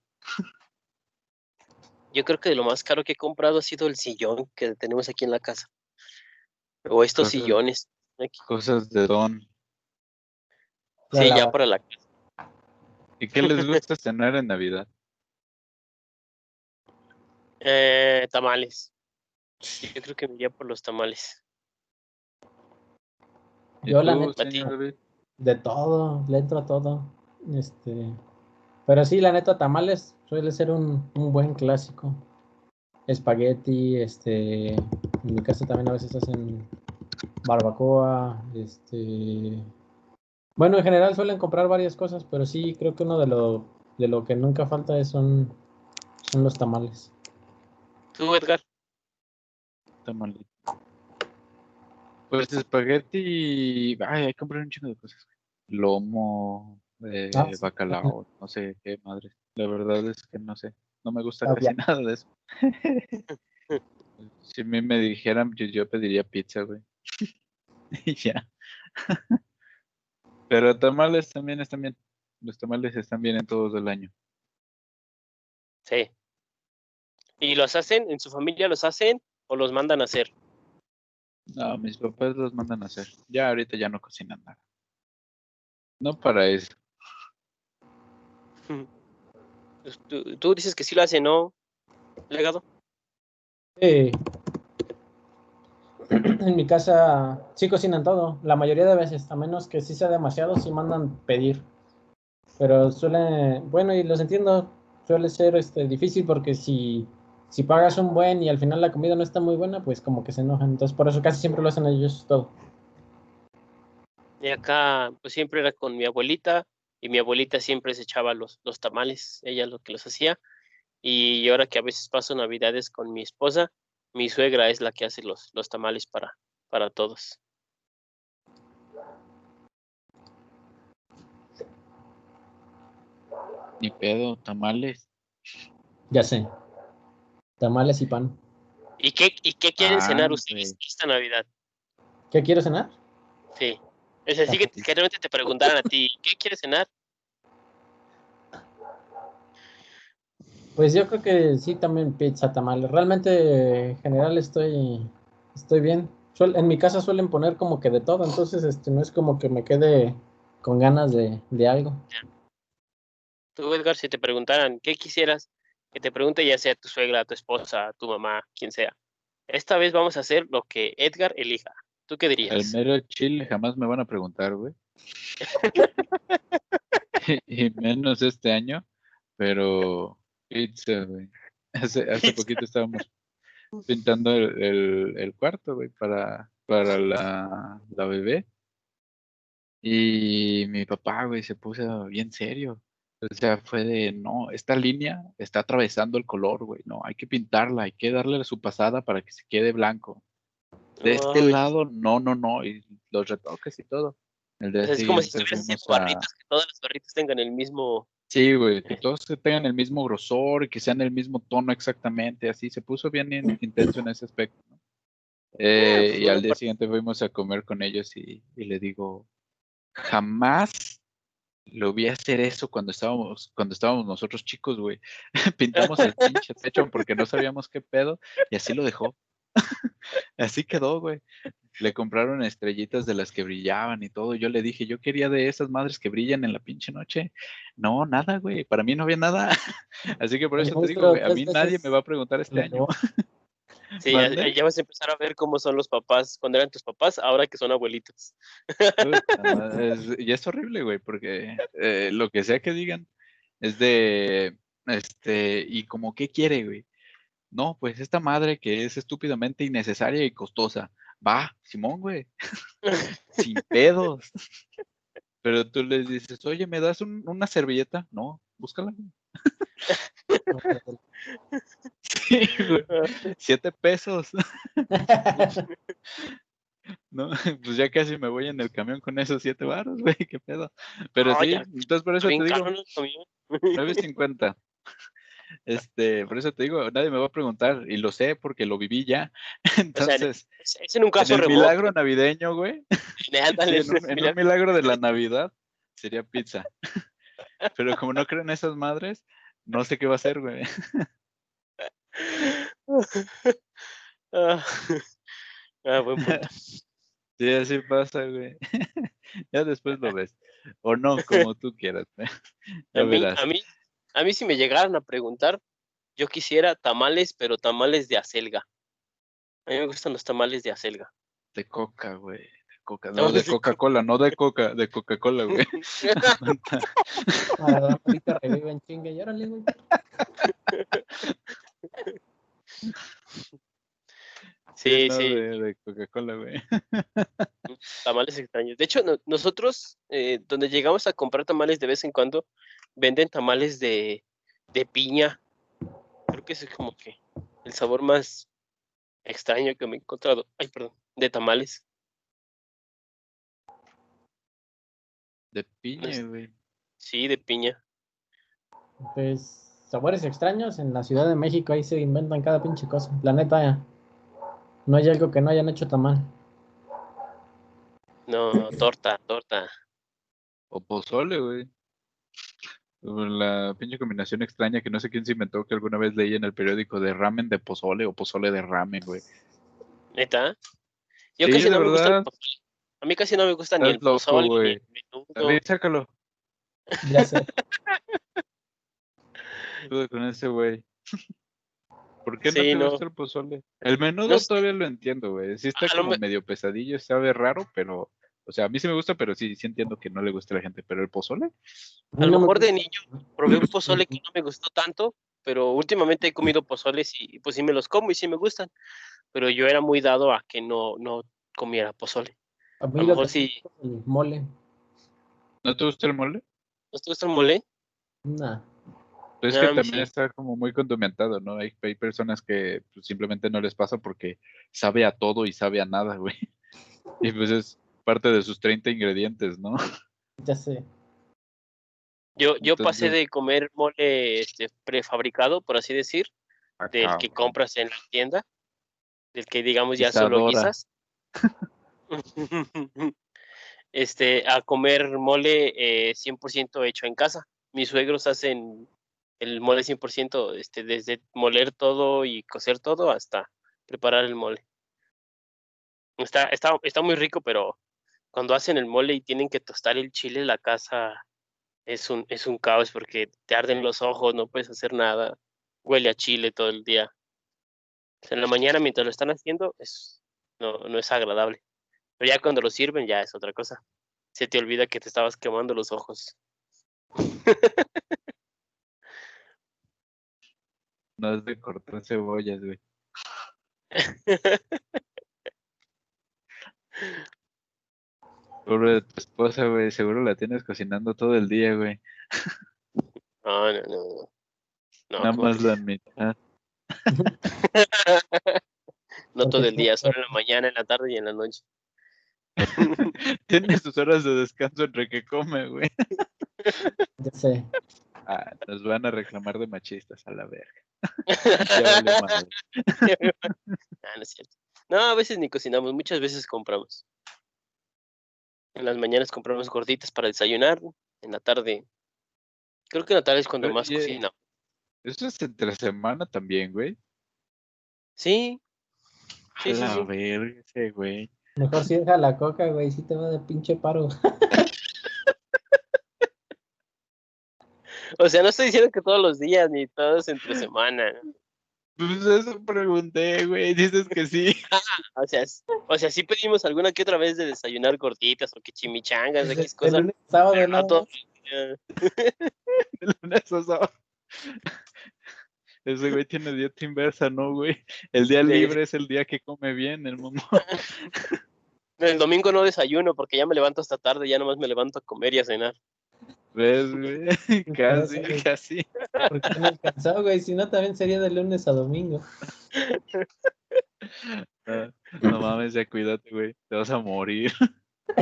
Yo creo que de lo más caro que he comprado ha sido el sillón que tenemos aquí en la casa. O estos Cosas- sillones. aquí. Cosas de Don. La Sí, ya para la casa. ¿Y qué les gusta cenar en Navidad? Eh, tamales. Yo creo que me iría por los tamales. ¿Y Yo, la neta? De todo, le entro a todo. Este. Pero sí, la neta, tamales suele ser un, un buen clásico. espagueti, este, en mi casa también a veces hacen barbacoa, este, bueno, en general suelen comprar varias cosas, pero sí creo que uno de lo, de lo que nunca falta es son, son los tamales. ¿Tú, Edgar? Tamalito. Pues espagueti. Ay, hay que comprar un chingo de cosas. Lomo, eh, Ah, sí. bacalao, no sé qué madre. La verdad es que no sé. No me gusta Ah, casi nada de eso. si a mí me dijeran, yo, yo pediría pizza, güey. y ya. Pero tamales también están bien. Los tamales están bien en todos el año. Sí. ¿Y los hacen? ¿En su familia los hacen o los mandan a hacer? No, mis papás los mandan a hacer. Ya ahorita ya no cocinan nada. No para eso. Pues, Tú, tú dices que sí lo hacen, ¿no? Legado. Sí. En mi casa sí cocinan todo, la mayoría de veces, a menos que sí sea demasiado, sí mandan pedir. Pero suele, bueno, y los entiendo, suele ser este difícil porque si, si pagas un buen y al final la comida no está muy buena, pues como que se enojan. Entonces por eso casi siempre lo hacen ellos todo. Y acá, pues siempre era con mi abuelita, y mi abuelita siempre se echaba los, los tamales, ella lo que los hacía. Y ahora que a veces paso navidades con mi esposa, mi suegra es la que hace los, los tamales para, para todos. Ni pedo, tamales. Ya sé. Tamales y pan. ¿Y qué, y qué quieren cenar Ah, ustedes güey. esta Navidad? ¿Qué quieres cenar? Sí. Es así que, que realmente te preguntaran a ti, ¿qué quieres cenar? Pues yo creo que sí, también pizza, tamales. Realmente en general estoy, estoy bien. Suel- en mi casa suelen poner como que de todo, entonces este no es como que me quede con ganas de, de algo. Tú, Edgar, si te preguntaran, ¿qué quisieras? Que te pregunte ya sea tu suegra, tu esposa, tu mamá, quien sea. Esta vez vamos a hacer lo que Edgar elija. ¿Tú qué El dirías? mero chile jamás me van a preguntar, güey. y menos este año, pero pizza, güey. Hace, hace poquito estábamos pintando el, el- el cuarto, güey, para, para la, la bebé. Y mi papá, güey, se puso bien serio. O sea, fue de, no, esta línea está atravesando el color, güey. No, hay que pintarla, hay que darle su pasada para que se quede blanco. De este Ay, lado, no, no, no. Y los retoques y todo. El es como si estuvieras haciendo fuimos a- barritas, que todas las barritas tengan el mismo. Sí, güey, que Eh. todos tengan el mismo grosor y que sean el mismo tono exactamente, así se puso bien in- intenso en ese aspecto. ¿no? Eh, pues, y al día siguiente fuimos a comer con ellos y, y le digo, jamás lo vi hacer eso cuando estábamos, cuando estábamos nosotros chicos, güey. Pintamos el pinche techo porque no sabíamos qué pedo y así lo dejó. así quedó, güey. Le compraron estrellitas de las que brillaban y todo. Yo le dije, yo quería de esas madres que brillan en la pinche noche. No, nada, güey. Para mí no había nada. Así que por eso te digo, güey, a mí nadie me va a preguntar este año. Sí, ya, ya vas a empezar a ver cómo son los papás cuando eran tus papás, ahora que son abuelitos. Puta madre, es- y es horrible, güey, porque eh, lo que sea que digan es de, este, y como, ¿qué quiere, güey? No, pues esta madre que es estúpidamente innecesaria y costosa. Va, Simón, güey. Sin pedos. Pero tú les dices, oye, ¿me das un- una servilleta? No, búscala. Sí, güey, Siete pesos. No, pues ya casi me voy en el camión con esos siete baros, güey, qué pedo. Pero No, sí, ya, entonces por eso te digo, caro, ¿no? Camión. 9.50. Este, por eso te digo, nadie me va a preguntar, y lo sé porque lo viví ya. Entonces, Es, es en un en caso el remoto. milagro navideño, güey, sí, ándale, en, un, en milagro de la Navidad, sería pizza. Pero como no creo en esas madres, no sé qué va a hacer, güey. Ah, ah, buen punto. Sí, así pasa, güey. Ya después lo ves. O no, como tú quieras. mí, a mí, a mí si me llegaran a preguntar, yo quisiera tamales, pero tamales de acelga. A mí me gustan los tamales de acelga. De coca, güey. De coca. No, de de co- Coca-Cola, no de coca, de Coca-Cola, güey. Ahorita reviven chingue y órale, güey. Sí, sí, De, de Coca-Cola, güey. tamales extraños. De hecho, no- nosotros, eh, donde llegamos a comprar tamales de vez en cuando, venden tamales de, de piña. Creo que ese es como que el sabor más extraño que me he encontrado. Ay, perdón, de tamales. De piña, es- güey. Sí, de piña. Pues sabores extraños en la Ciudad de México, ahí se inventan cada pinche cosa. La neta, no hay algo que no hayan hecho tan mal. No, torta, torta. O pozole, güey. La pinche combinación extraña que no sé quién se inventó que alguna vez leí en el periódico de ramen de pozole o pozole de ramen, güey. ¿Neta? Yo Sí, casi no me gusta el pozole. A mí casi no me gusta ni el loco, pozole, ni güey. el menudo. David, sácalo. Ya sé. Con ese güey. ¿Por qué Sí, no te no. gusta el pozole? El menudo No todavía lo entiendo, güey. Sí está como me- medio pesadillo, sabe raro, pero... O sea, a mí sí me gusta, pero sí, sí entiendo que no le guste a la gente. Pero el pozole, A lo mejor de gusta. niño probé un pozole que no me gustó tanto, pero últimamente he comido pozoles y pues sí me los como y sí me gustan. Pero yo era muy dado a que no, no comiera pozole. A mí A lo mejor sí. gusta el mole. ¿no te gusta el mole? ¿No te gusta el mole? Nah. Pues No, es que también sí. está como muy condimentado, ¿no? Hay, hay personas que pues, simplemente no les pasa porque sabe a todo y sabe a nada, güey. Y pues es parte de sus 30 ingredientes, ¿no? Ya sé. Yo, yo pasé de comer mole este, prefabricado, por así decir, del que compras en la tienda, del que digamos ya solo guisas. este, a comer mole eh, 100% hecho en casa. Mis suegros hacen el mole 100%, este, desde moler todo y cocer todo hasta preparar el mole. Está, está, está muy rico, pero cuando hacen el mole y tienen que tostar el chile, la casa es un, es un caos porque te arden los ojos, no puedes hacer nada, huele a chile todo el día. O sea, en la mañana mientras lo están haciendo, es, no, no es agradable. Pero ya cuando lo sirven, ya es otra cosa. Se te olvida que te estabas quemando los ojos. No es de cortar cebollas, güey. Pobre de tu esposa, güey. Seguro la tienes cocinando todo el día, güey. No, no, no. no. Nada ¿cómo más la mitad. No todo el día, solo en la mañana, en la tarde y en la noche. Tiene sus horas de descanso entre que come, güey. Ya sé. Ah, nos van a reclamar de machistas a la verga. Ya valió madre. Ah, no es cierto. No, a veces ni cocinamos, muchas veces compramos. En las mañanas compramos gorditas para desayunar, en la tarde. Creo que en la tarde es cuando más Oye. cocinamos. Eso es entre semana también, güey. Sí, A Sí, sí, la sí. verga ese, güey. Mejor si deja la coca, güey, si te va de pinche paro. o sea, no estoy diciendo que todos los días ni todos entre semana. Pues eso pregunté, güey. Dices que sí. O sea, o sea, sí pedimos alguna que otra vez de desayunar gorditas o que chimichangas, De, X cosas. a sábado, no días. El lunes a sábado. Ese güey tiene dieta inversa, ¿no, güey? El día libre es el día que come bien, el mamón. El domingo no desayuno porque ya me levanto hasta tarde, ya nomás me levanto a comer y a cenar. ¿Ves, güey? Casi, casi. Porque no alcanzó, güey, si no también sería de lunes a domingo. Ah, No mames, ya cuídate, güey. Te vas a morir.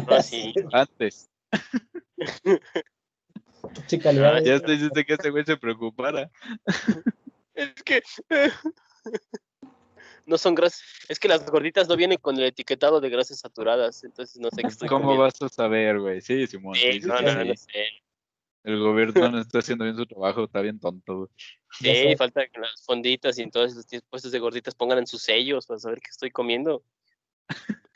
No, sí. Antes. Calidad Ah, Ya te hiciste que ese güey se preocupara. Es que no son grasas. Es que las gorditas no vienen con el etiquetado de grasas saturadas, entonces no sé qué estoy ¿Cómo comiendo. vas a saber, güey? Sí, Simón. Sí, sí, sí, no, sí, no, no sé. El gobierno no está haciendo bien su trabajo, está bien tonto, güey. Sí, falta que las fonditas y en todos los puestos de gorditas pongan en sus sellos para saber qué estoy comiendo.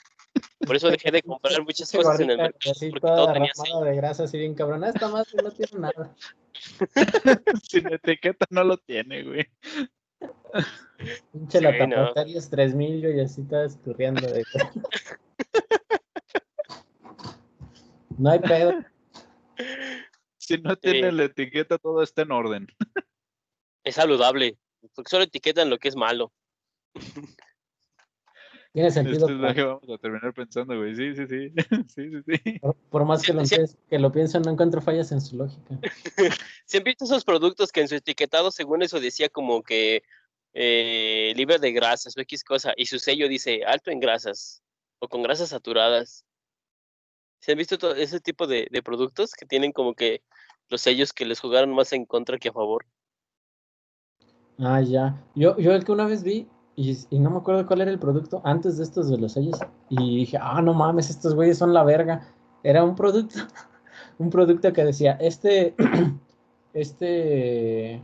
Por eso dejé de comprar muchas cosas en el mercado Así porque todo tenía sello. de grasa, así bien cabrona. Esta madre no tiene nada. Sin etiqueta no lo tiene, güey. Pinche Sí, la no. tapatarias 3000 güey, y así está escurriendo. De... no hay pedo. Si no tiene Sí. la etiqueta, todo está en orden. Es saludable, porque solo etiquetan lo que es malo. Tiene Esto sentido. es lo que vamos a terminar pensando, güey. Sí, sí, sí. Sí, sí, sí. Por, por más que lo, que lo pienso, no encuentro fallas en su lógica. ¿Se han visto esos productos que en su etiquetado, según eso, decía como que eh, libre de grasas o X cosa, y su sello dice alto en grasas o con grasas saturadas? ¿Se han visto todo ese tipo de, de productos que tienen como que los sellos que les jugaron más en contra que a favor? Ah, ya. Yo, yo el que una vez vi, y, y no me acuerdo cuál era el producto, antes de estos de los sellos, y dije, ah, no mames, estos güeyes son la verga. Era un producto, un producto que decía, este, este,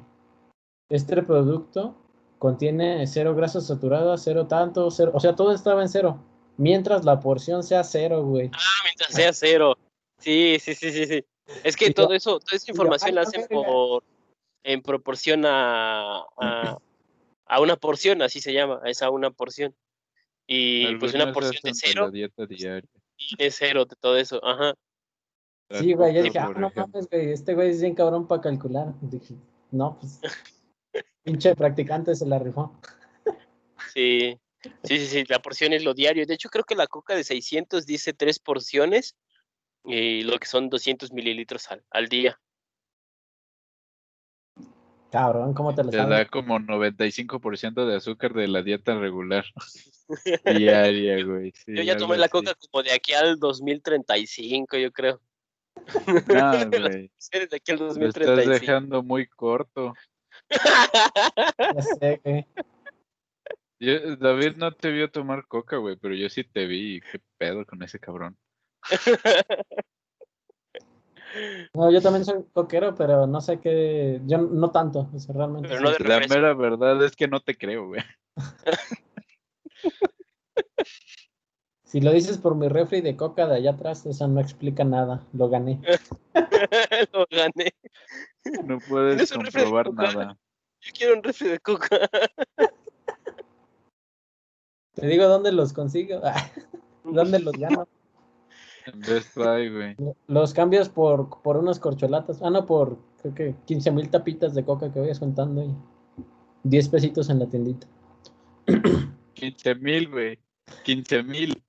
este producto contiene cero grasas saturadas, cero tanto, cero, o sea, todo estaba en cero, mientras la porción sea cero, güey. Ah, mientras sea cero. Sí, sí, sí, sí, sí. Es que Y yo- todo eso, toda esa yo, información "Ay, la hacen verga". por en proporción a, a, a una porción, así se llama, es a una porción. Y pues una porción de cero La dieta diaria. tiene cero de todo eso, ajá. Sí, güey, yo dije, ah, no mames, güey, este güey es bien cabrón para calcular. Dije, no, pues, pinche practicante se la rifó. Sí, sí, sí, sí, la porción es lo diario. De hecho, creo que la coca de 600 dice tres porciones y lo que son 200 mililitros al, al día. Cabrón, ¿cómo te lo Te sabes? da como 95% de azúcar de la dieta regular. Diaria, güey. sí, Yo ya tomé la así. coca como de aquí al 2035, yo creo. No, güey. De aquí al Lo estás 2035. dejando muy corto. Ya sé, güey. Yo- David no te vio tomar coca, güey, pero yo sí te vi. y ¿Qué pedo con ese cabrón? No, yo también soy coquero, pero no sé qué, yo no tanto, o sea, realmente. Pero no de La mera verdad es que no te creo, güey. Si lo dices por mi refri de coca de allá atrás, eso no explica nada, lo gané. Lo gané. No puedes ¿Tienes un refri de comprobar nada. Yo quiero un refri de coca. Te digo dónde los consigo, dónde los gano. Best Buy, güey. Los cambios por, por unos corcholatas, ah, no, por creo que 15 mil tapitas de coca que vayas juntando y 10 pesitos en la tiendita. 15 mil, güey. 15 mil.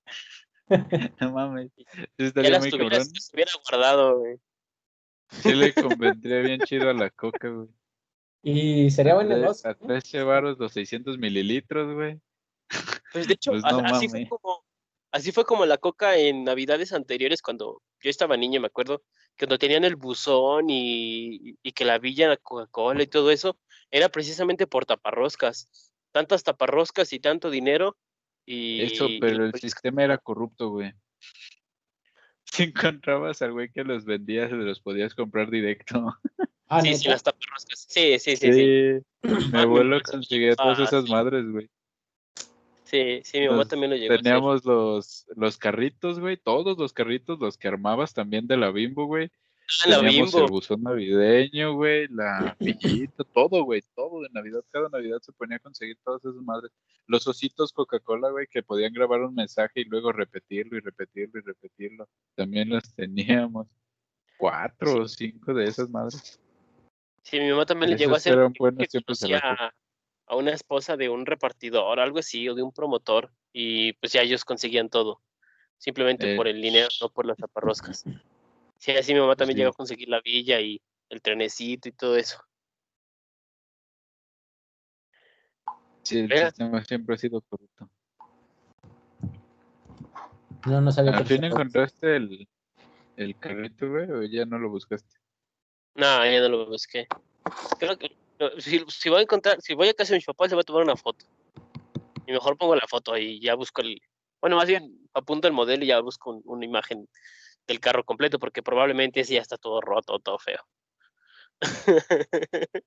No mames. Estaría muy cabrón. las hubiera guardado, güey. Sí le convendría bien chido a la coca, güey. Y sería buen negocio. A ¿eh? 13 baros los 600 mililitros, güey. Pues de hecho, Pues no así fue como, así fue como la coca en navidades anteriores cuando yo estaba niño, me acuerdo, que cuando tenían el buzón y, y que la villa, la Coca-Cola y todo eso, era precisamente por taparroscas. Tantas taparroscas y tanto dinero. Y, Eso, y pero el pues, sistema era corrupto, güey. Si encontrabas al güey que los vendía, se los podías comprar directo. Ah, sí, sí, las taparroscas. Sí, sí, sí, sí. Mi Ah, abuelo pues, conseguía todas ah, esas sí. madres, güey. Sí, sí, mi mamá Los- también lo llegó a hacer. Teníamos los, los carritos, güey, todos los carritos, los que armabas también de la Bimbo, güey. Ah, la Teníamos Bimbo. el buzón navideño, güey, la pillita, todo, güey, todo de Navidad. Cada Navidad se ponía a conseguir todas esas madres. Los ositos Coca-Cola, güey, que podían grabar un mensaje y luego repetirlo y repetirlo y repetirlo. También los teníamos. Cuatro o cinco de esas madres. Sí, mi mamá también le llegó a hacer que buenos conocía. A una esposa de un repartidor, algo así, o de un promotor, y pues ya ellos conseguían todo, simplemente Eh. por el dinero, no por las taparroscas. Sí, así mi mamá también sí. llegó a conseguir la villa y el trenecito y todo eso. Sí, el sistema siempre ha sido corrupto. No, no sabía ¿Al que fin encontraste el, el carrito, güey, o ya no lo buscaste? No, ya no lo busqué. Creo que si, si voy a encontrar, si voy a casa de mis papás, le voy a tomar una foto. Y mejor pongo la foto y ya busco el. Bueno, más bien apunto el modelo y ya busco un- una imagen del carro completo, porque probablemente ese ya está todo roto, todo feo.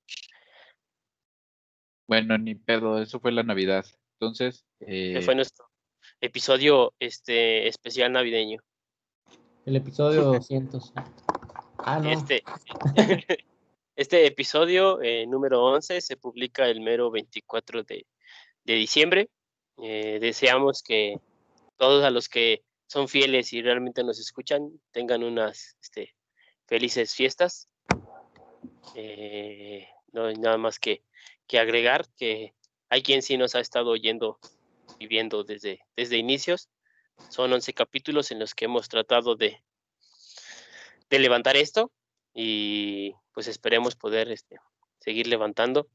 Bueno, ni pedo, eso fue la Navidad. Entonces, eh, fue nuestro episodio este especial navideño. El episodio 200. Ah, no. Este, este episodio eh, número 11 se publica el mero 24 de, de diciembre. Eh, deseamos que todos a los que son fieles y realmente nos escuchan tengan unas este, felices fiestas. Eh, no hay nada más que, que agregar, que hay quien sí nos ha estado oyendo y viendo desde, desde inicios. Son 11 capítulos en los que hemos tratado de, de levantar esto y pues esperemos poder este, seguir levantando.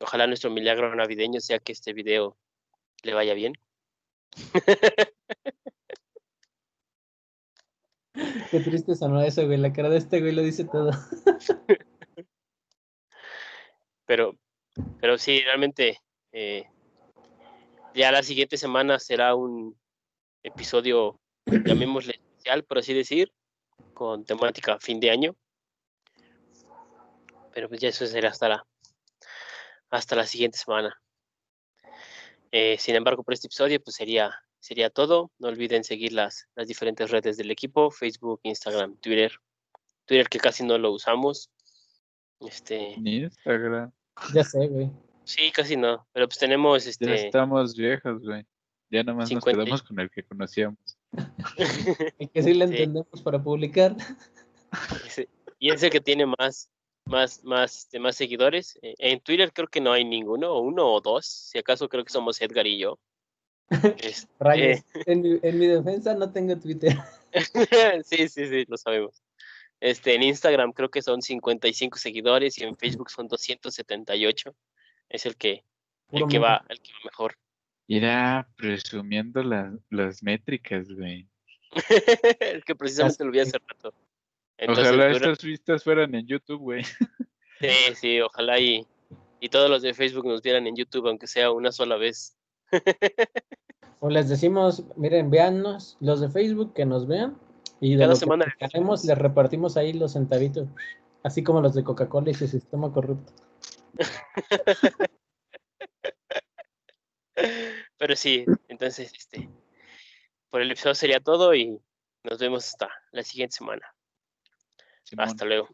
Ojalá nuestro milagro navideño sea que este video le vaya bien. Qué triste sonó eso, güey. La cara de este güey lo dice todo. pero, pero sí, realmente eh, ya la siguiente semana será un episodio, llamémosle especial, por así decir, con temática fin de año. Pero pues ya eso será hasta la, hasta la siguiente semana. Eh, sin embargo, por este episodio, pues sería, sería todo. No olviden seguir las, las diferentes redes del equipo, Facebook, Instagram, Twitter. Twitter que casi no lo usamos. Este, Instagram. Ya sé, güey. sí, casi no. Pero pues tenemos Ya este. estamos viejos, güey. Ya nomás 50 y- nos quedamos con el que conocíamos. Y que sí le Sí. entendemos para publicar. y ese que tiene más, más, más, este, más seguidores. Eh, En Twitter creo que no hay ninguno, o uno o dos. Si acaso creo que somos Edgar y yo. Este, Rayos. En, mi, en mi defensa no tengo Twitter. sí, sí, sí, lo sabemos. Este, en Instagram creo que son 55 seguidores y en Facebook son 278. Es el que, el que va, el que va mejor. Irá presumiendo las, las métricas, güey. el que precisamente lo vi hace rato. Entonces, Ojalá dura- estas vistas fueran en YouTube, güey. Sí, sí, ojalá y, y todos los de Facebook nos vieran en YouTube, aunque sea una sola vez. O les decimos, miren, véannos, los de Facebook que nos vean. Y de Cada lo semana que les haremos, les repartimos ahí los centavitos. Así como los de Coca-Cola y su sistema corrupto. Pero sí, entonces, este, por el episodio sería todo y nos vemos hasta la siguiente semana. Simón, Hasta luego.